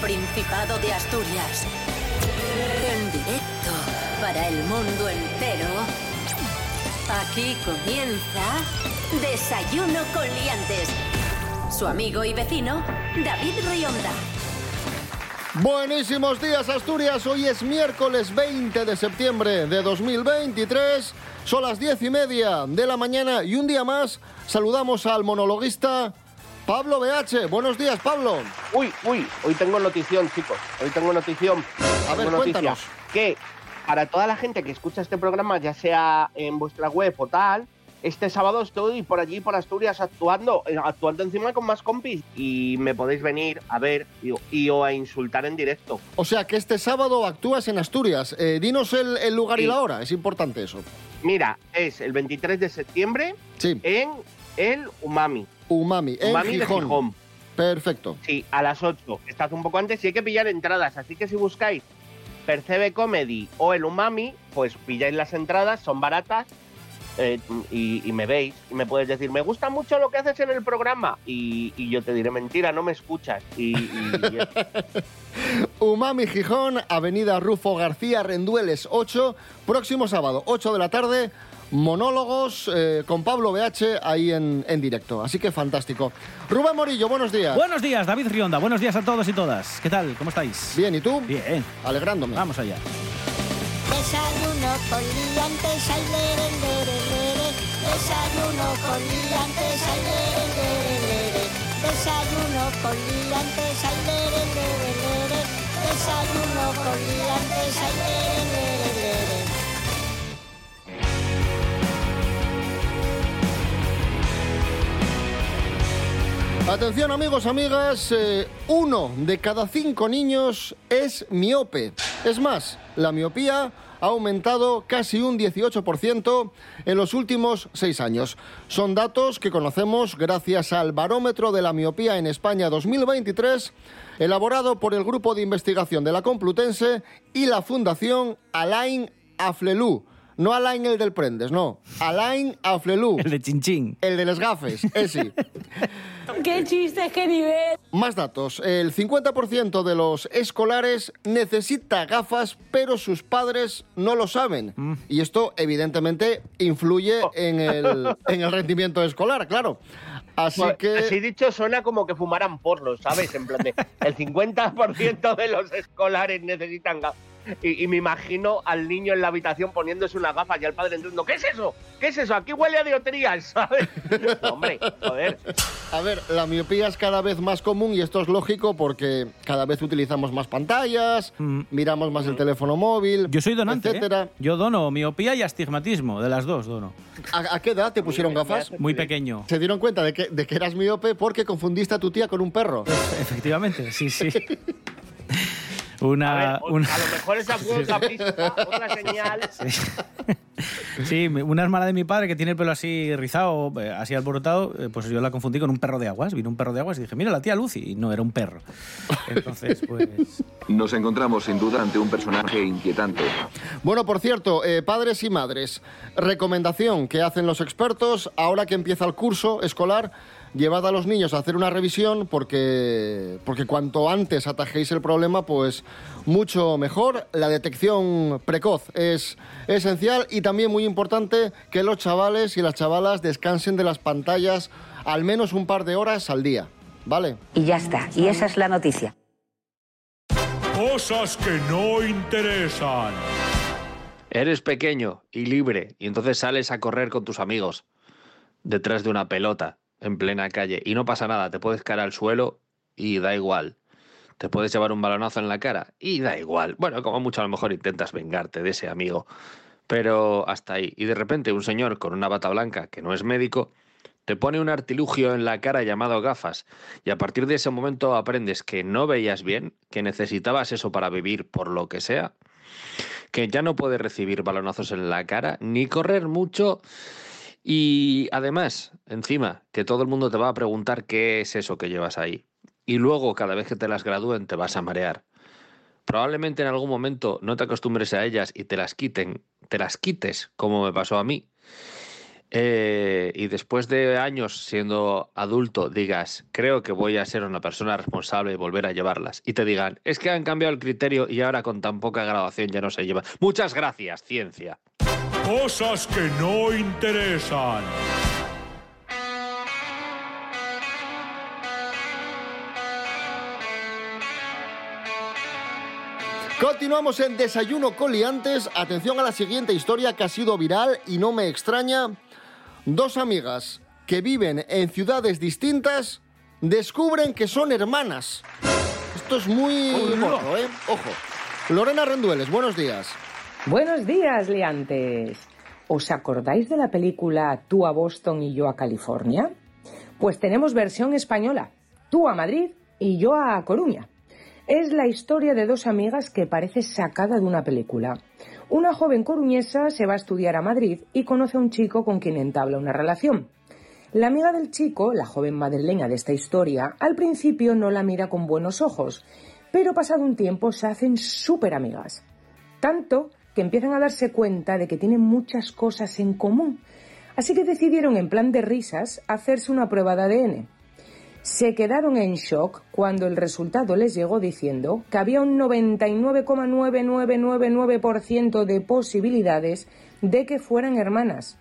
Principado de Asturias. En directo para el mundo entero. Aquí comienza Desayuno con Liantes. Su amigo y vecino, David Rionda. Buenísimos días Asturias, hoy es miércoles 20 de septiembre de 2023, son las diez y media de la mañana y un día más saludamos al monologuista Pablo BH. Buenos días Pablo. Uy, uy, hoy tengo notición chicos, hoy tengo notición. A ver, noticia. cuéntanos. Que para toda la gente que escucha este programa, ya sea en vuestra web o tal, este sábado estoy por allí, por Asturias, actuando, eh, actuando encima con más compis y me podéis venir a ver y, y o a insultar en directo. O sea que este sábado actúas en Asturias. Eh, dinos el, el lugar y la hora, es importante eso. Mira, es el 23 de septiembre Sí, en el Umami. Umami, en Umami Gijón. de Gijón. Perfecto. Sí, a las 8. Estás un poco antes y hay que pillar entradas. Así que si buscáis Percebe Comedy o el Umami, pues pilláis las entradas, son baratas. eh, y, y me veis y me puedes decir, me gusta mucho lo que haces en el programa. Y, y yo te diré, mentira, no me escuchas. Y, y- Umami Gijón, Avenida Rufo García, Rendueles 8, próximo sábado, 8 de la tarde, monólogos eh, con Pablo BH ahí en, en directo. Así que fantástico. Rubén Morillo, buenos días. Buenos días, David Rionda. Buenos días a todos y todas. ¿Qué tal? ¿Cómo estáis? Bien, ¿y tú? Bien. Alegrándome. Vamos allá. Desayuno con liantes, ay, lere, lere, lere. Desayuno con liantes, ay, lere, lere, lere. Desayuno con liantes, ay, lere, lere, lere. Desayuno con liantes, ay, lere, lere, Atención amigos, amigas, eh, uno de cada cinco niños es miope. Es más, la miopía ha aumentado casi un 18% en los últimos seis años. Son datos que conocemos gracias al Barómetro de la Miopía en España 2023, elaborado por el Grupo de Investigación de la Complutense y la Fundación Alain Aflelú. No Alain el del Prendes, no. Alain Aflelú. El de Chinchín. El de los gafes, ese. ¡Qué chiste, qué nivel! Más datos. El 50% de los escolares necesita gafas, pero sus padres no lo saben. Y esto, evidentemente, influye en el, en el rendimiento escolar, claro. Así que... Así dicho, suena como que fumaran porros, ¿sabes? En plan de, el 50% de los escolares necesitan gafas. Y, y me imagino al niño en la habitación poniéndose una gafa y al padre entrando, ¿qué es eso? ¿Qué es eso? Aquí huele a dioterías, ¿sabes? No, hombre, joder. A ver, la miopía es cada vez más común y esto es lógico porque cada vez utilizamos más pantallas, Mm. miramos más el teléfono móvil, Yo soy donante. ¿eh? Yo dono miopía y astigmatismo. De las dos dono. ¿A, a qué edad te pusieron me gafas? Muy pequeño. Se dieron cuenta de que, de que eras miope porque confundiste a tu tía con un perro. Efectivamente, sí, sí. A, Una, ver, o- una- a lo mejor esa fue otra pista, otra señal. Sí, mi- una hermana de mi padre que tiene el pelo así rizado, eh, así alborotado, eh, pues yo la confundí con un perro de aguas. Vino un perro de aguas y dije, mira, la tía Lucy. Y no, era un perro. Entonces, pues... Nos encontramos sin duda ante un personaje inquietante. Bueno, por cierto, eh, padres y madres, recomendación que hacen los expertos, ahora que empieza el curso escolar, llevad a los niños a hacer una revisión porque, porque cuanto antes atajéis el problema, pues mucho mejor. La detección precoz es esencial y también muy importante que los chavales y las chavalas descansen de las pantallas al menos un par de horas al día, ¿vale? Y ya está. Y esa es la noticia. Cosas que no interesan. Eres pequeño y libre y entonces sales a correr con tus amigos detrás de una pelota en plena calle y no pasa nada, te puedes caer al suelo y da igual. Te puedes llevar un balonazo en la cara y da igual. Bueno, como mucho a lo mejor intentas vengarte de ese amigo, pero hasta ahí. Y de repente un señor con una bata blanca que no es médico te pone un artilugio en la cara llamado gafas y a partir de ese momento aprendes que no veías bien, que necesitabas eso para vivir por lo que sea, que ya no puedes recibir balonazos en la cara ni correr mucho y además, encima, que todo el mundo te va a preguntar qué es eso que llevas ahí. Y luego, cada vez que te las gradúen, te vas a marear. Probablemente en algún momento no te acostumbres a ellas y te las quiten, te las quites, como me pasó a mí. eh, y después de años siendo adulto digas, creo que voy a ser una persona responsable y volver a llevarlas, y te digan, es que han cambiado el criterio y ahora con tan poca graduación ya no se lleva. Muchas gracias, ciencia. Cosas que no interesan. Continuamos en Desayuno Coliantes. Atención a la siguiente historia que ha sido viral y no me extraña. Dos amigas que viven en ciudades distintas descubren que son hermanas. Esto es muy gordo, ¿eh? Ojo. Lorena Rendueles, buenos días. Buenos días, liantes. ¿Os acordáis de la película Tú a Boston y yo a California? Pues tenemos versión española. Tú a Madrid y yo a Coruña. Es la historia de dos amigas que parece sacada de una película. Una joven coruñesa se va a estudiar a Madrid y conoce a un chico con quien entabla una relación. La amiga del chico, la joven madrileña de esta historia, al principio no la mira con buenos ojos, pero pasado un tiempo se hacen súper amigas. Tanto que empiezan a darse cuenta de que tienen muchas cosas en común. Así que decidieron, en plan de risas, hacerse una prueba de ADN. Se quedaron en shock cuando el resultado les llegó diciendo que había un 99,9999% de posibilidades de que fueran hermanas.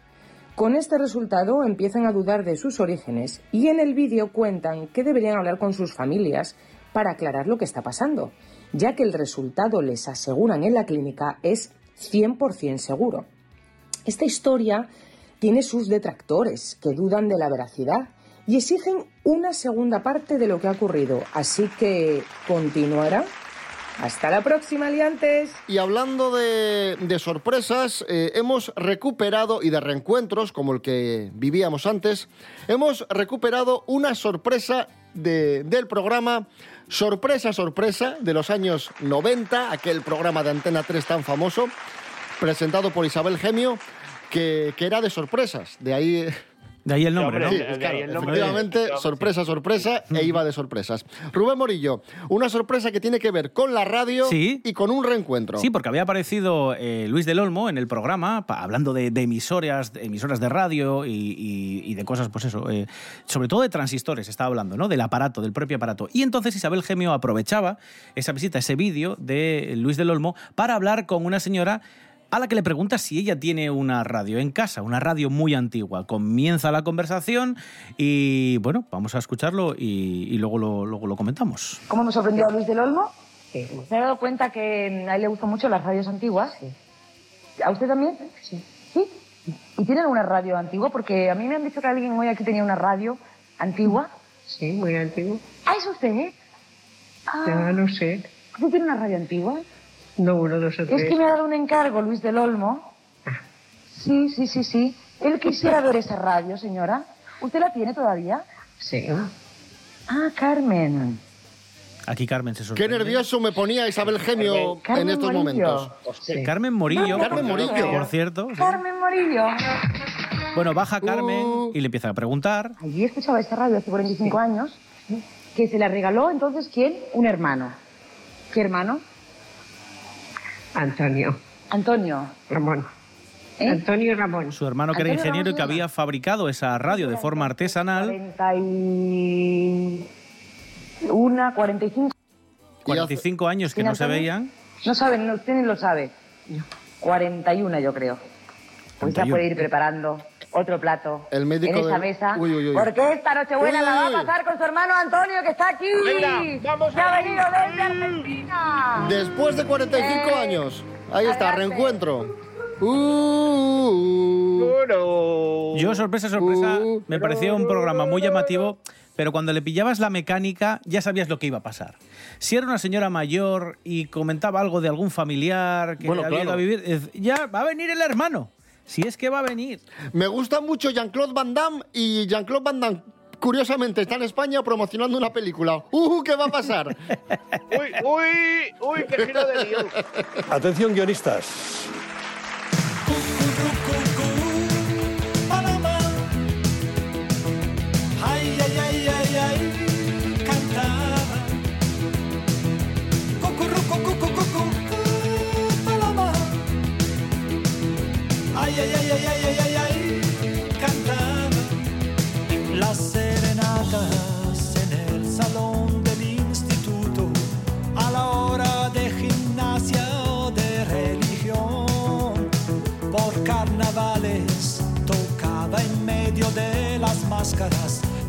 Con este resultado empiezan a dudar de sus orígenes y en el vídeo cuentan que deberían hablar con sus familias para aclarar lo que está pasando, ya que el resultado les aseguran en la clínica es 100% seguro. Esta historia tiene sus detractores que dudan de la veracidad y exigen una segunda parte de lo que ha ocurrido. Así que continuará. Hasta la próxima, aliantes. Y hablando de, sorpresas, eh, hemos recuperado, y de reencuentros como el que vivíamos antes, hemos recuperado una sorpresa de- del programa Sorpresa, Sorpresa de los años 90, aquel programa de Antena 3 tan famoso, presentado por Isabel Gemio, que, que era de sorpresas. De ahí... De ahí el nombre, ¿no? Sí, claro, efectivamente, sorpresa, sorpresa, e iba de sorpresas. Rubén Morillo, una sorpresa que tiene que ver con la radio Sí. y con un reencuentro. Sí, porque había aparecido eh, Luis del Olmo en el programa hablando de, de emisoras, de emisoras de radio y, y- y de cosas, pues eso, eh, sobre todo de transistores, estaba hablando, ¿no? Del aparato, del propio aparato. Y entonces Isabel Gemio aprovechaba esa visita, ese vídeo de Luis del Olmo para hablar con una señora a la que le pregunta si ella tiene una radio en casa, una radio muy antigua. Comienza la conversación y, bueno, vamos a escucharlo y, y luego, lo, luego lo comentamos. ¿Cómo me sorprendió a Luis del Olmo? ¿Se ha dado cuenta que a él le gustan mucho las radios antiguas? ¿A usted también? Sí. ¿Sí? ¿Y tienen una radio antigua? Porque a mí me han dicho que alguien hoy aquí tenía una radio antigua. Sí, muy antiguo. ¿Ah, es usted? Ah. Ya no sé. ¿Usted tiene una radio antigua? No, uno, dos o Es tres. que me ha dado un encargo Luis del Olmo. Sí, sí, sí, sí. Él quisiera ver esa radio, señora. ¿Usted la tiene todavía? Sí. Ah, Carmen. Aquí Carmen se Qué sorprende. nervioso me ponía Isabel Gemio Carmen en estos Morillo. momentos. Carmen Morillo, Carmen Morillo. por cierto. sí. Carmen Morillo. Bueno, baja Carmen Uh. y le empieza a preguntar. Allí escuchaba esta radio hace 45 años, que se la regaló entonces, ¿quién? Un hermano. ¿Qué hermano? Antonio. Antonio. Ramón. ¿Eh? Antonio Ramón. Su hermano que era Antonio ingeniero y que había fabricado esa radio de forma artesanal. 41, 45. 45 años que ¿Tiene no se veían. No saben, no, usted ni lo sabe. 41 yo creo. Pues ya 41. puede ir preparando otro plato El médico en esa de- mesa. Uy, uy, uy. Porque esta Nochebuena la va a pasar con su hermano Antonio que está aquí. Venga, vamos que ha ahí. venido desde Argentina. Después de 45 Eh, años. Ahí está, adelante. reencuentro. Uh, Bueno. Yo, sorpresa, sorpresa, Uh. me pareció un programa muy llamativo, pero cuando le pillabas la mecánica ya sabías lo que iba a pasar. Si era una señora mayor y comentaba algo de algún familiar que Bueno, había ido claro. a vivir, ya va a venir el hermano. Si es que va a venir. Me gusta mucho Jean-Claude Van Damme y Jean-Claude Van Damme, curiosamente, está en España promocionando una película. ¡Uh! ¿Qué va a pasar? Uy, uy, uy, qué giro de guion. Atención, guionistas.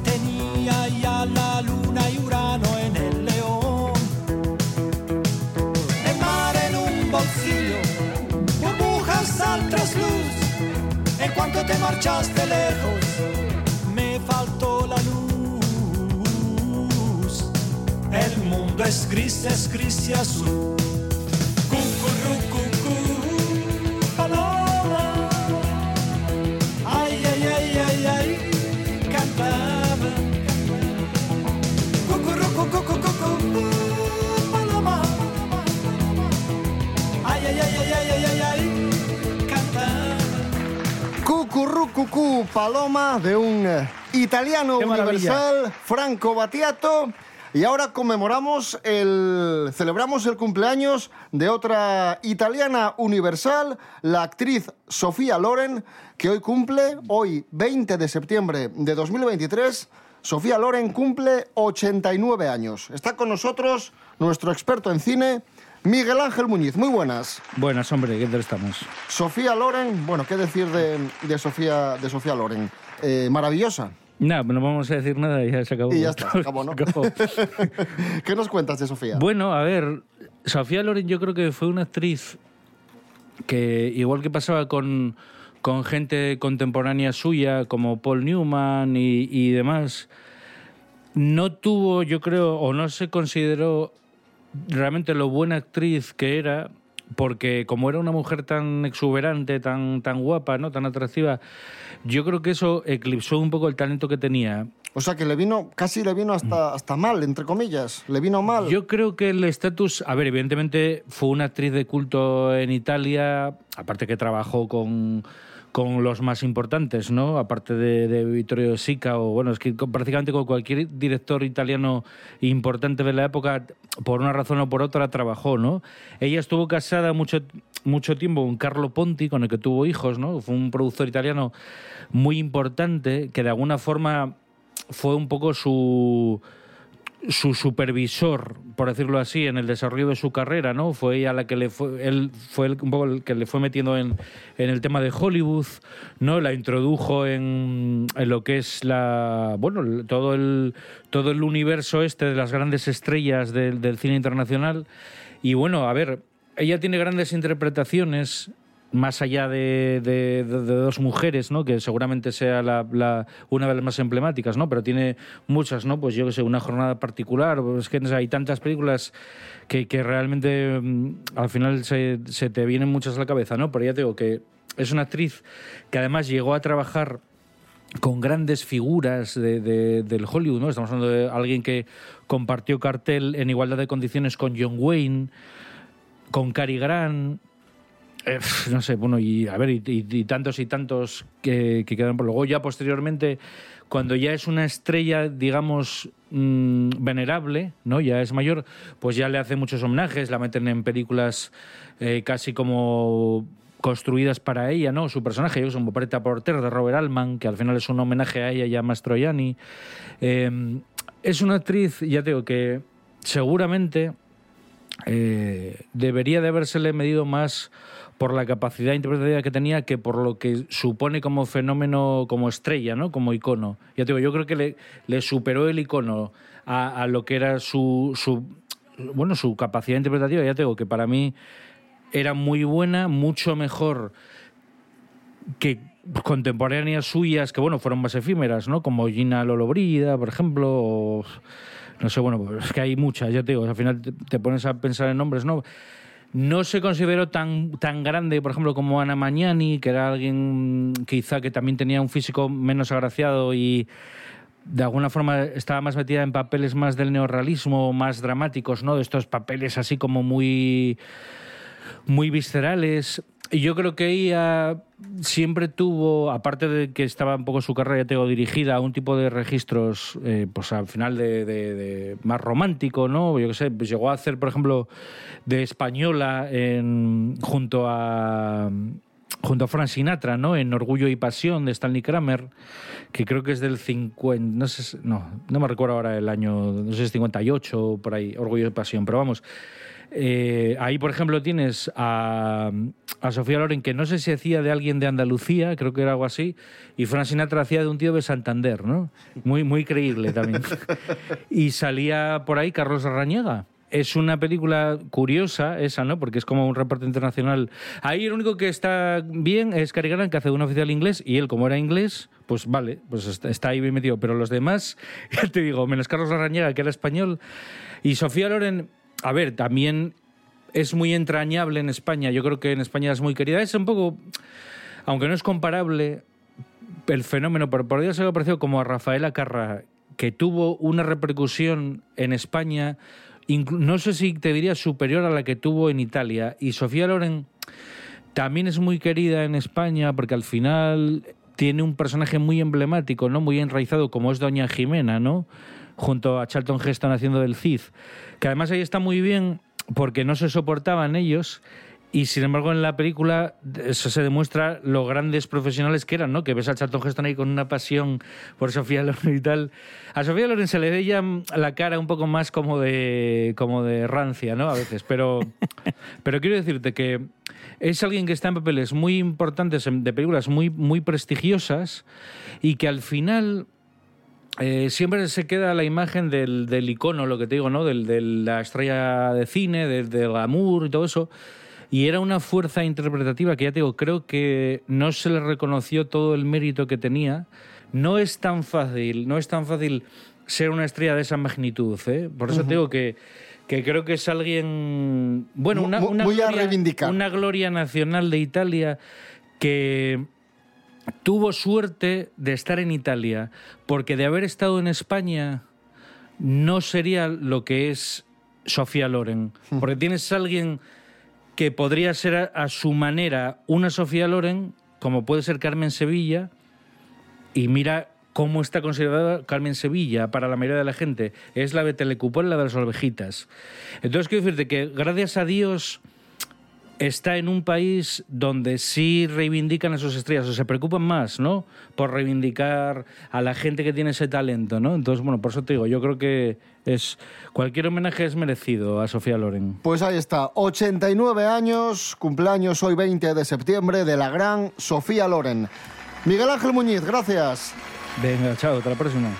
tenía ya la luna y Urano en el león. El mar en un bolsillo, burbujas al trasluz. En cuanto te marchaste lejos, me faltó la luz. El mundo es gris, es gris y azul. Cucurrucucú Paloma de un eh, italiano universal, Franco Battiato. Y ahora conmemoramos el. celebramos el cumpleaños de otra italiana universal, la actriz Sofía Loren, que hoy cumple, hoy 20 de septiembre de 2023. Sofía Loren cumple 89 años. Está con nosotros nuestro experto en cine, Miguel Ángel Muñiz. Muy buenas. Buenas, hombre, ¿qué tal estamos? Sofía Loren, bueno, ¿qué decir de, de Sofía, de Sofía Loren? Eh, maravillosa. Nada, no vamos a decir nada y ya se acabó. Y ya está, se acabó, ¿no? Se acabó. ¿Qué nos cuentas de Sofía? Bueno, a ver, Sofía Loren yo creo que fue una actriz que, igual que pasaba con, con gente contemporánea suya, como Paul Newman y, y demás, no tuvo, yo creo, o no se consideró realmente lo buena actriz que era, porque como era una mujer tan exuberante, tan, tan guapa, ¿no? tan atractiva, yo creo que eso eclipsó un poco el talento que tenía. O sea, que le vino, casi le vino hasta, hasta mal, entre comillas. Le vino mal. Yo creo que el estatus, a ver, evidentemente fue una actriz de culto en Italia, aparte que trabajó con, con los más importantes, ¿no? Aparte de, Vittorio Sica o, bueno, es que con- prácticamente con cualquier director italiano importante de la época, por una razón o por otra, trabajó, ¿no? Ella estuvo casada mucho, mucho tiempo con Carlo Ponti, con el que tuvo hijos, ¿no? Fue un productor italiano muy importante que de alguna forma fue un poco su su supervisor, por decirlo así, en el desarrollo de su carrera, ¿no? Fue ella la que le fue, él fue el- un poco el que le fue metiendo en, en el tema de Hollywood, ¿no? La introdujo en, en lo que es la, bueno, todo el todo el universo este de las grandes estrellas del cine internacional. Y bueno, a ver, ella tiene grandes interpretaciones más allá de, de- dos mujeres, ¿no? que seguramente sea la, una de las más emblemáticas, ¿no? pero tiene muchas, ¿no? pues yo que sé, una jornada particular, es que hay tantas películas que, que realmente mm, al final se, te vienen muchas a la cabeza, ¿no? pero ya digo que es una actriz que además llegó a trabajar con grandes figuras de- del Hollywood, ¿no? Estamos hablando de alguien que compartió cartel en igualdad de condiciones con John Wayne, con Cary Grant, eh, no sé, bueno, y a ver, y, tantos y tantos que, que quedan por luego. Ya posteriormente, cuando ya es una estrella, digamos, mm, venerable, ¿no? Ya es mayor, pues ya le hace muchos homenajes, la meten en películas eh, casi como construidas para ella, ¿no? Su personaje, yo un Preta Porter de Robert Altman, que al final es un homenaje a ella y a Mastroianni. Eh, es una actriz, ya te digo, que seguramente debería de habérsele medido más por la capacidad interpretativa que tenía que por lo que supone como fenómeno, como estrella, ¿no? Como icono. Ya te digo, yo creo que le, superó el icono a, a lo que era su, su, bueno, su capacidad interpretativa. Ya te digo que para mí era muy buena, mucho mejor que contemporáneas suyas que bueno fueron más efímeras no como Gina Lollobrigida por ejemplo o no sé bueno pues es que hay muchas ya te digo al final te pones a pensar en nombres no no se consideró tan, tan grande, por ejemplo, como Ana Magnani, que era alguien quizá que también tenía un físico menos agraciado y de alguna forma estaba más metida en papeles más del neorrealismo, más dramáticos, ¿no? De estos papeles así como muy muy viscerales. Y yo creo que ella siempre tuvo, aparte de que estaba un poco su carrera, tengo dirigida a un tipo de registros, eh, pues al final de, de- de más romántico, ¿no? Yo qué sé, pues llegó a hacer, por ejemplo, de española en, junto a junto a Frank Sinatra, ¿no? En Orgullo y Pasión de Stanley Kramer, que creo que es del 50, no sé, no, no me recuerdo ahora el año, no sé si es 58 o por ahí, Orgullo y Pasión, pero vamos, eh, ahí, por ejemplo, tienes a, a Sofía Loren, que no sé si hacía de alguien de Andalucía, creo que era algo así, y Frank Sinatra hacía de un tío de Santander, ¿no? Muy, muy creíble también. y salía por ahí Carlos Arrañaga. es una película curiosa, esa, ¿no? Porque es como un reparto internacional. Ahí el único que está bien es Cary Grant, que hace un oficial inglés, y él, como era inglés, pues vale, pues está, está ahí bien metido. Pero los demás, ya te digo, menos Carlos Larrañaga, que era español, y Sofía Loren, a ver, también es muy entrañable en España. Yo creo que en España es muy querida. Es un poco, aunque no es comparable, el fenómeno, pero podría ser parecido como a Rafaela Carra, que tuvo una repercusión en España, no sé si te diría superior a la que tuvo en Italia. Y Sofía Loren también es muy querida en España porque al final tiene un personaje muy emblemático, ¿no? Muy enraizado como es Doña Jimena, ¿no? Junto a Charlton Heston haciendo del Cid. Que además ahí está muy bien porque no se soportaban ellos y sin embargo en la película eso se demuestra lo grandes profesionales que eran, ¿no? Que ves a Charlton Heston ahí con una pasión por Sofía Loren y tal. A Sofía Loren se le ve ya la cara un poco más como de como de rancia, ¿no? A veces, pero pero quiero decirte que es alguien que está en papeles muy importantes de películas muy muy prestigiosas y que al final eh, siempre se queda la imagen del, del icono, lo que te digo, ¿no? Del, de la estrella de cine, del, del glamour y todo eso. Y era una fuerza interpretativa que ya te digo, creo que no se le reconoció todo el mérito que tenía. No es tan fácil, no es tan fácil ser una estrella de esa magnitud, ¿eh? Por eso Ujú. te digo que, que creo que es alguien, bueno, una, una gloria- reivindicar. una gloria nacional de Italia que tuvo suerte de estar en Italia, porque de haber estado en España no sería lo que es Sofía Loren, porque tienes a alguien que podría ser a, a su manera una Sofía Loren, como puede ser Carmen Sevilla, y mira cómo está considerada Carmen Sevilla para la mayoría de la gente. Es la de Telecupón, la de las ovejitas. Entonces quiero decirte que gracias a Dios está en un país donde sí reivindican a sus estrellas o se preocupan más, ¿no? Por reivindicar a la gente que tiene ese talento, ¿no? Entonces, bueno, por eso te digo, yo creo que es cualquier homenaje es merecido a Sofía Loren. Pues ahí está, 89 años, cumpleaños hoy 20 de septiembre de la gran Sofía Loren. Miguel Ángel Muñiz, gracias. Venga, chao, hasta la próxima.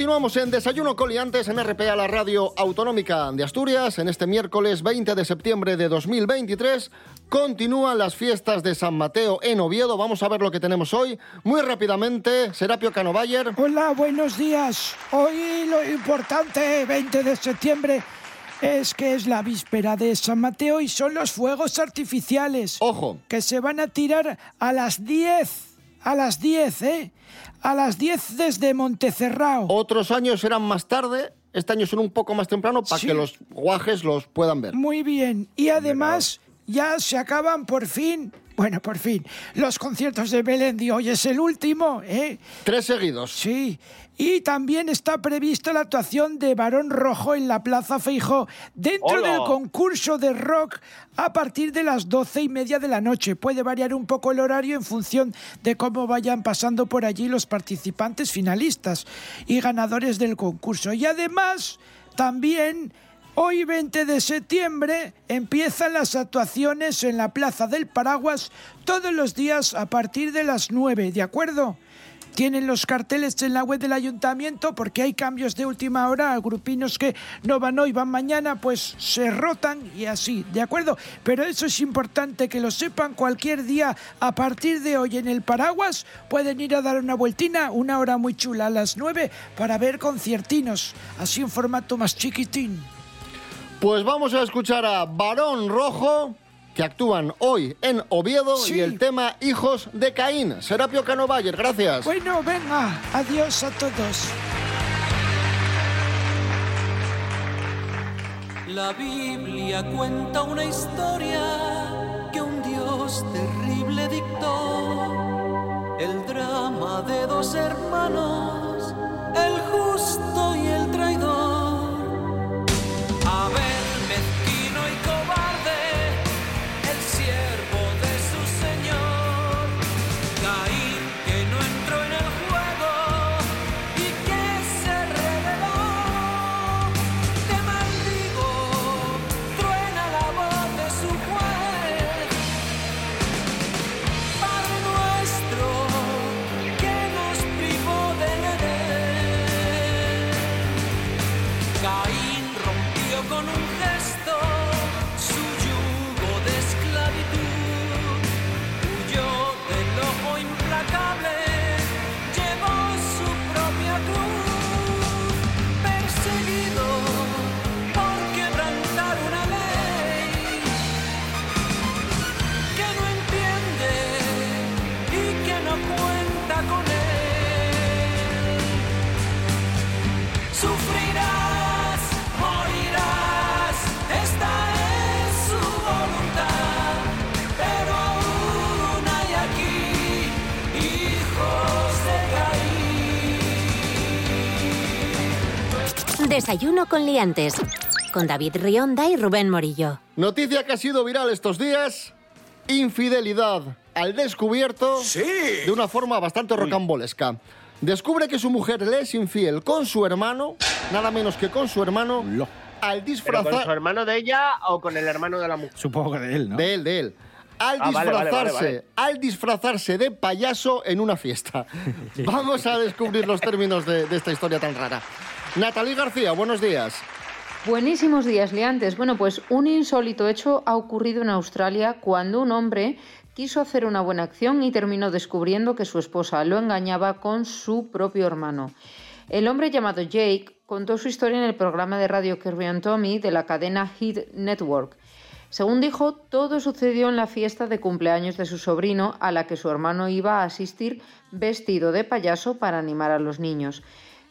Continuamos en Desayuno Coliantes en RPA, la radio autonómica de Asturias. En este miércoles 20 de septiembre de 2023 continúan las fiestas de San Mateo en Oviedo. Vamos a ver lo que tenemos hoy. Muy rápidamente, Serapio Canovayer. Hola, buenos días. Hoy lo importante, 20 de septiembre, es que es la víspera de San Mateo y son los fuegos artificiales. Ojo. Que se van a tirar a las 10. A las 10, ¿eh? A las 10 desde Montecerrao. Otros años eran más tarde, este año son un poco más temprano para Sí. que los guajes los puedan ver. Muy bien. Y además ya se acaban por fin, bueno, por fin, los conciertos de Belén de hoy es el último, ¿eh? Tres seguidos. Sí. Y también está prevista la actuación de Barón Rojo en la Plaza Feijó dentro ¡Hola! del concurso de rock a partir de las doce y media de la noche. Puede variar un poco el horario en función de cómo vayan pasando por allí los participantes finalistas y ganadores del concurso. Y además, también Hoy 20 de septiembre empiezan las actuaciones en la Plaza del Paraguas todos los días a partir de las 9, ¿de acuerdo? Tienen los carteles en la web del ayuntamiento porque hay cambios de última hora, grupinos que no van hoy, van mañana, pues se rotan y así, ¿de acuerdo? Pero eso es importante que lo sepan cualquier día a partir de hoy en el Paraguas. Pueden ir a dar una vueltina, una hora muy chula a las 9 para ver conciertinos, así en formato más chiquitín. Pues vamos a escuchar a Barón Rojo, que actúan hoy en Oviedo, Sí. y el tema Hijos de Caín. Serapio Canovayer, gracias. Bueno, venga, adiós a todos. La Biblia cuenta una historia que un Dios terrible dictó. El drama de dos hermanos, el Desayuno con liantes. Con David Rionda y Rubén Morillo. Noticia que ha sido viral estos días. Infidelidad al descubierto de una forma bastante rocambolesca. Descubre que su mujer le es infiel con su hermano, nada menos que con su hermano, al ¿Pero disfrazar... con su hermano de ella o con el hermano de la mujer? Supongo que de él, ¿no? De él, de él. Al Ah, vale, disfrazarse, vale, vale. al disfrazarse de payaso en una fiesta. Vamos a descubrir los términos de, de esta historia tan rara. Natalie García, buenos días. Buenísimos días, liantes. Bueno, pues un insólito hecho ha ocurrido en Australia cuando un hombre quiso hacer una buena acción y terminó descubriendo que su esposa lo engañaba con su propio hermano. El hombre llamado Jake contó su historia en el programa de radio Kirby and Tommy de la cadena Hit Network. Según dijo, todo sucedió en la fiesta de cumpleaños de su sobrino a la que su hermano iba a asistir vestido de payaso para animar a los niños.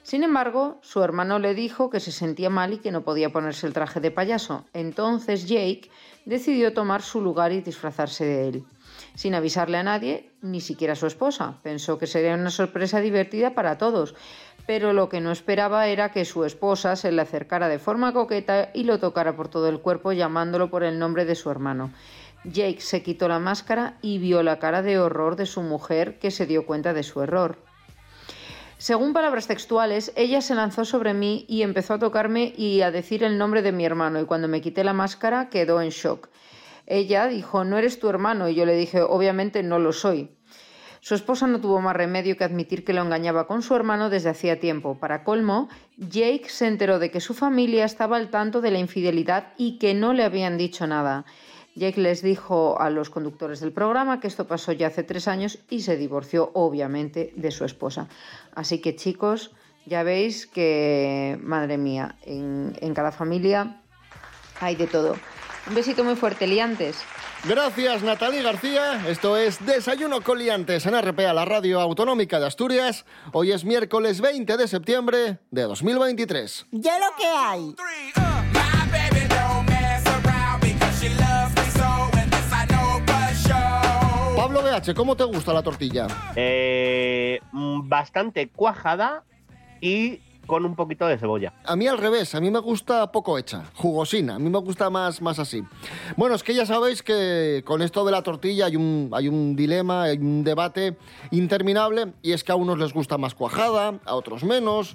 Sin embargo, su hermano le dijo que se sentía mal y que no podía ponerse el traje de payaso. Entonces Jake decidió tomar su lugar y disfrazarse de él. Sin avisarle a nadie, ni siquiera a su esposa. Pensó que sería una sorpresa divertida para todos, pero lo que no esperaba era que su esposa se le acercara de forma coqueta y lo tocara por todo el cuerpo llamándolo por el nombre de su hermano. Jake se quitó la máscara y vio la cara de horror de su mujer que se dio cuenta de su error. Según palabras textuales, ella se lanzó sobre mí y empezó a tocarme y a decir el nombre de mi hermano y cuando me quité la máscara quedó en shock. Ella dijo, no eres tu hermano y yo le dije, obviamente no lo soy. Su esposa no tuvo más remedio que admitir que lo engañaba con su hermano desde hacía tiempo. Para colmo, Jake se enteró de que su familia estaba al tanto de la infidelidad y que no le habían dicho nada. Jake les dijo a los conductores del programa que esto pasó ya hace tres años y se divorció, obviamente, de su esposa. Así que, chicos, ya veis que, madre mía, en, en cada familia hay de todo. Un besito muy fuerte, liantes. Gracias, Natalie García. Esto es Desayuno con Liantes en RPA, la radio autonómica de Asturias. Hoy es miércoles 20 de septiembre de 2023. Ya lo que hay. Pablo ¿cómo te gusta la tortilla? Eh, mm, bastante cuajada y con un poquito de cebolla. A mí al revés, a mí me gusta poco hecha, jugosina, a mí me gusta más, más así. Bueno, es que ya sabéis que con esto de la tortilla hay un, hay un dilema, hay un debate interminable y es que a unos les gusta más cuajada, a otros menos,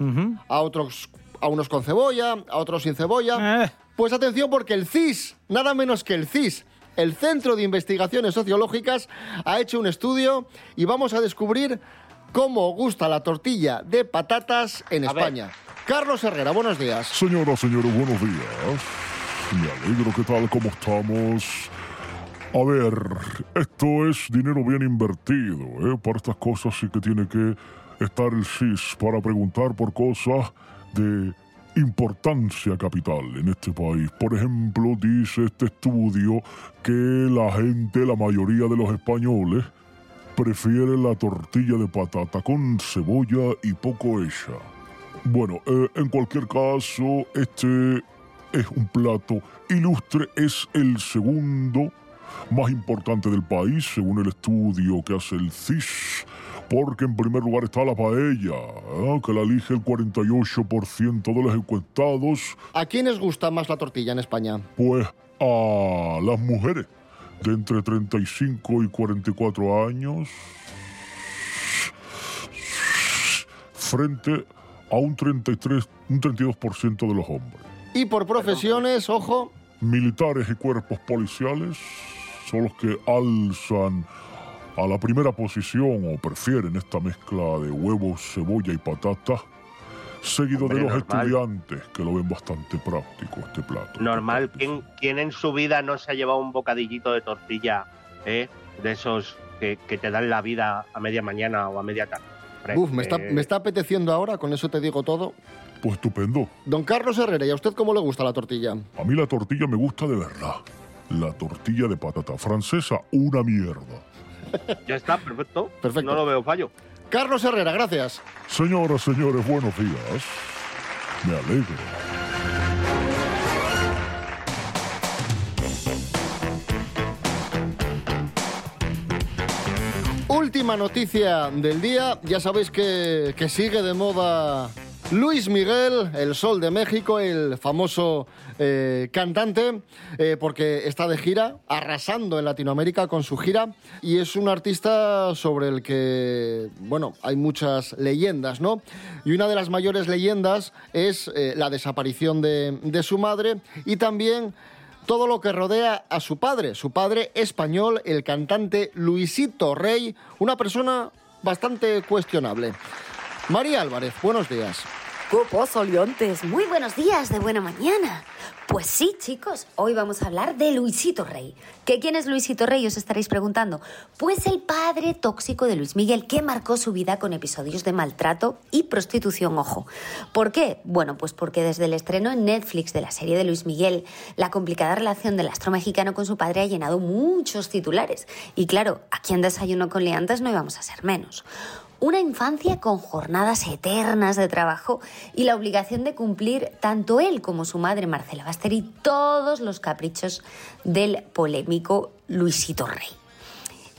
a otros a unos con cebolla, a otros sin cebolla. Pues atención porque el CIS, nada menos que el CIS, el Centro de Investigaciones Sociológicas, ha hecho un estudio y vamos a descubrir cómo gusta la tortilla de patatas en España. Carlos Herrera, buenos días. Señoras, señores, buenos días. Me alegro, ¿qué tal? ¿Cómo estamos? A ver, esto es dinero bien invertido, ¿eh? Para estas cosas sí que tiene que estar el SIS para preguntar por cosas de importancia capital en este país. Por ejemplo, dice este estudio que la gente, la mayoría de los españoles, prefiere la tortilla de patata con cebolla y poco hecha. Bueno, eh, en cualquier caso, este es un plato ilustre, es el segundo más importante del país, según el estudio que hace el CIS, porque en primer lugar está la paella, ¿eh? que la elige el 48% de los encuestados, ¿A quiénes gusta más la tortilla en España? pues a las mujeres de entre 35 y 44 años, frente a un 33, un 32% de los hombres. Y por profesiones, ojo, Militares y cuerpos policiales son los que alzan a la primera posición o prefieren esta mezcla de huevos, cebolla y patata, seguido Hombre, de los normal. estudiantes que lo ven bastante práctico este plato. Normal, ¿quién, quién en su vida no se ha llevado un bocadillito de tortilla eh, de esos que, que te dan la vida a media mañana o a media tarde? Uf, me está, eh, me está apeteciendo ahora, con eso te digo todo. Pues estupendo. Don Carlos Herrera, ¿y a usted cómo le gusta la tortilla? A mí la tortilla me gusta de verdad. La tortilla de patata francesa, una mierda. Ya está, perfecto. Perfecto. No lo veo fallo. Carlos Herrera, gracias. Señoras, señores, buenos días. Me alegro. Última noticia del día. Ya sabéis que, que sigue de moda Luis Miguel, el Sol de México, el famoso eh, cantante, eh, porque está de gira, arrasando en Latinoamérica con su gira, y es un artista sobre el que, bueno, hay muchas leyendas, ¿no? Y una de las mayores leyendas es eh, la desaparición de, de su madre y también todo lo que rodea a su padre, su padre español, el cantante Luisito Rey, una persona bastante cuestionable. María Álvarez, buenos días. Copos olientes, muy buenos días de buena mañana. Pues sí, chicos, hoy vamos a hablar de Luisito Rey. ¿Qué quién es Luisito Rey? Os estaréis preguntando. Pues el padre tóxico de Luis Miguel, que marcó su vida con episodios de maltrato y prostitución, ojo. ¿Por qué? Bueno, pues porque desde el estreno en Netflix de la serie de Luis Miguel, la complicada relación del astro mexicano con su padre ha llenado muchos titulares. Y claro, aquí en Desayuno con Leantas no íbamos a ser menos. Una infancia con jornadas eternas de trabajo y la obligación de cumplir tanto él como su madre Marcela Basteri todos los caprichos del polémico Luisito Rey.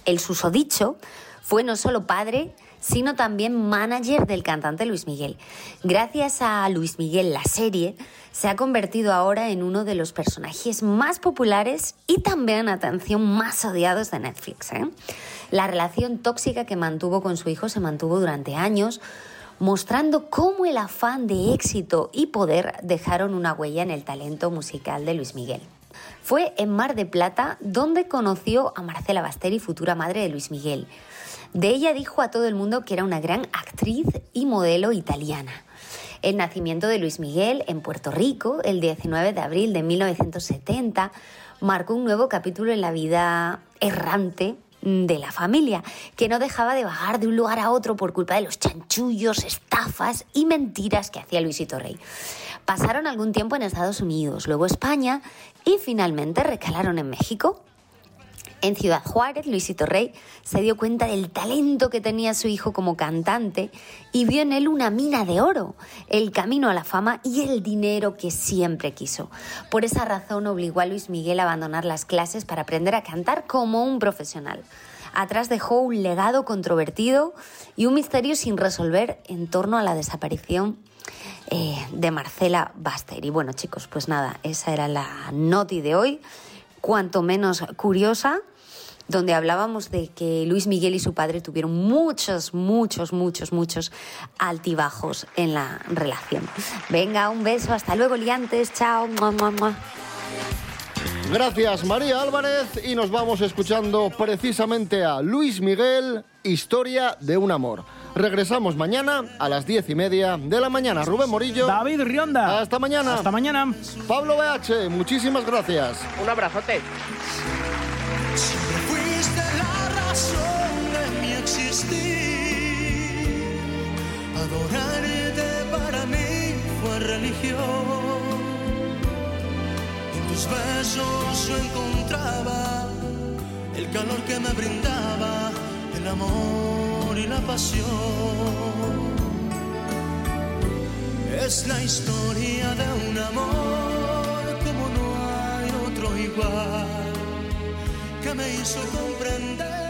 El susodicho fue no solo padre, sino también manager del cantante Luis Miguel. Gracias a Luis Miguel, la serie se ha convertido ahora en uno de los personajes más populares y también, atención, más odiados de Netflix. ¿eh? La relación tóxica que mantuvo con su hijo se mantuvo durante años, mostrando cómo el afán de éxito y poder dejaron una huella en el talento musical de Luis Miguel. Fue en Mar de Plata donde conoció a Marcela Basteri, futura madre de Luis Miguel. De ella dijo a todo el mundo que era una gran actriz y modelo italiana. El nacimiento de Luis Miguel en Puerto Rico, el 19 de abril de 1970, marcó un nuevo capítulo en la vida errante de la familia, que no dejaba de vagar de un lugar a otro por culpa de los chanchullos, estafas y mentiras que hacía Luisito Rey. Pasaron algún tiempo en Estados Unidos, luego España y finalmente recalaron en México. En Ciudad Juárez, Luisito Rey se dio cuenta del talento que tenía su hijo como cantante y vio en él una mina de oro, el camino a la fama y el dinero que siempre quiso. Por esa razón obligó a Luis Miguel a abandonar las clases para aprender a cantar como un profesional. Atrás dejó un legado controvertido y un misterio sin resolver en torno a la desaparición eh, de Marcela Baster. Y bueno chicos, pues nada, esa era la noti de hoy cuanto menos curiosa, donde hablábamos de que Luis Miguel y su padre tuvieron muchos, muchos, muchos, muchos altibajos en la relación. Venga, un beso, hasta luego, liantes, chao. Mua, mua, mua. Gracias María Álvarez y nos vamos escuchando precisamente a Luis Miguel, Historia de un Amor. Regresamos mañana a las diez y media de la mañana. Rubén Morillo. David Rionda. Hasta mañana. Hasta mañana. Pablo BH, muchísimas gracias. Un abrazote. Adorarte para mí fue religión. En tus besos yo encontraba el calor que me brindaba el amor y la pasión. Es la historia de un amor como no hay otro igual que me hizo comprender